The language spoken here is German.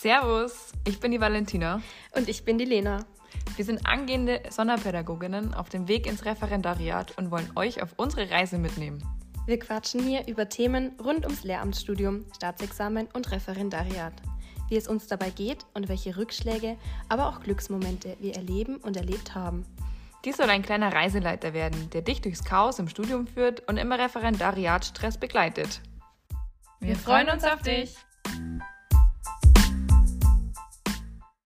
Servus, ich bin die Valentina. Und ich bin die Lena. Wir sind angehende Sonderpädagoginnen auf dem Weg ins Referendariat und wollen euch auf unsere Reise mitnehmen. Wir quatschen hier über Themen rund ums Lehramtsstudium, Staatsexamen und Referendariat. Wie es uns dabei geht und welche Rückschläge, aber auch Glücksmomente wir erleben und erlebt haben. Dies soll ein kleiner Reiseleiter werden, der dich durchs Chaos im Studium führt und immer Referendariatstress begleitet. Wir freuen uns auf dich!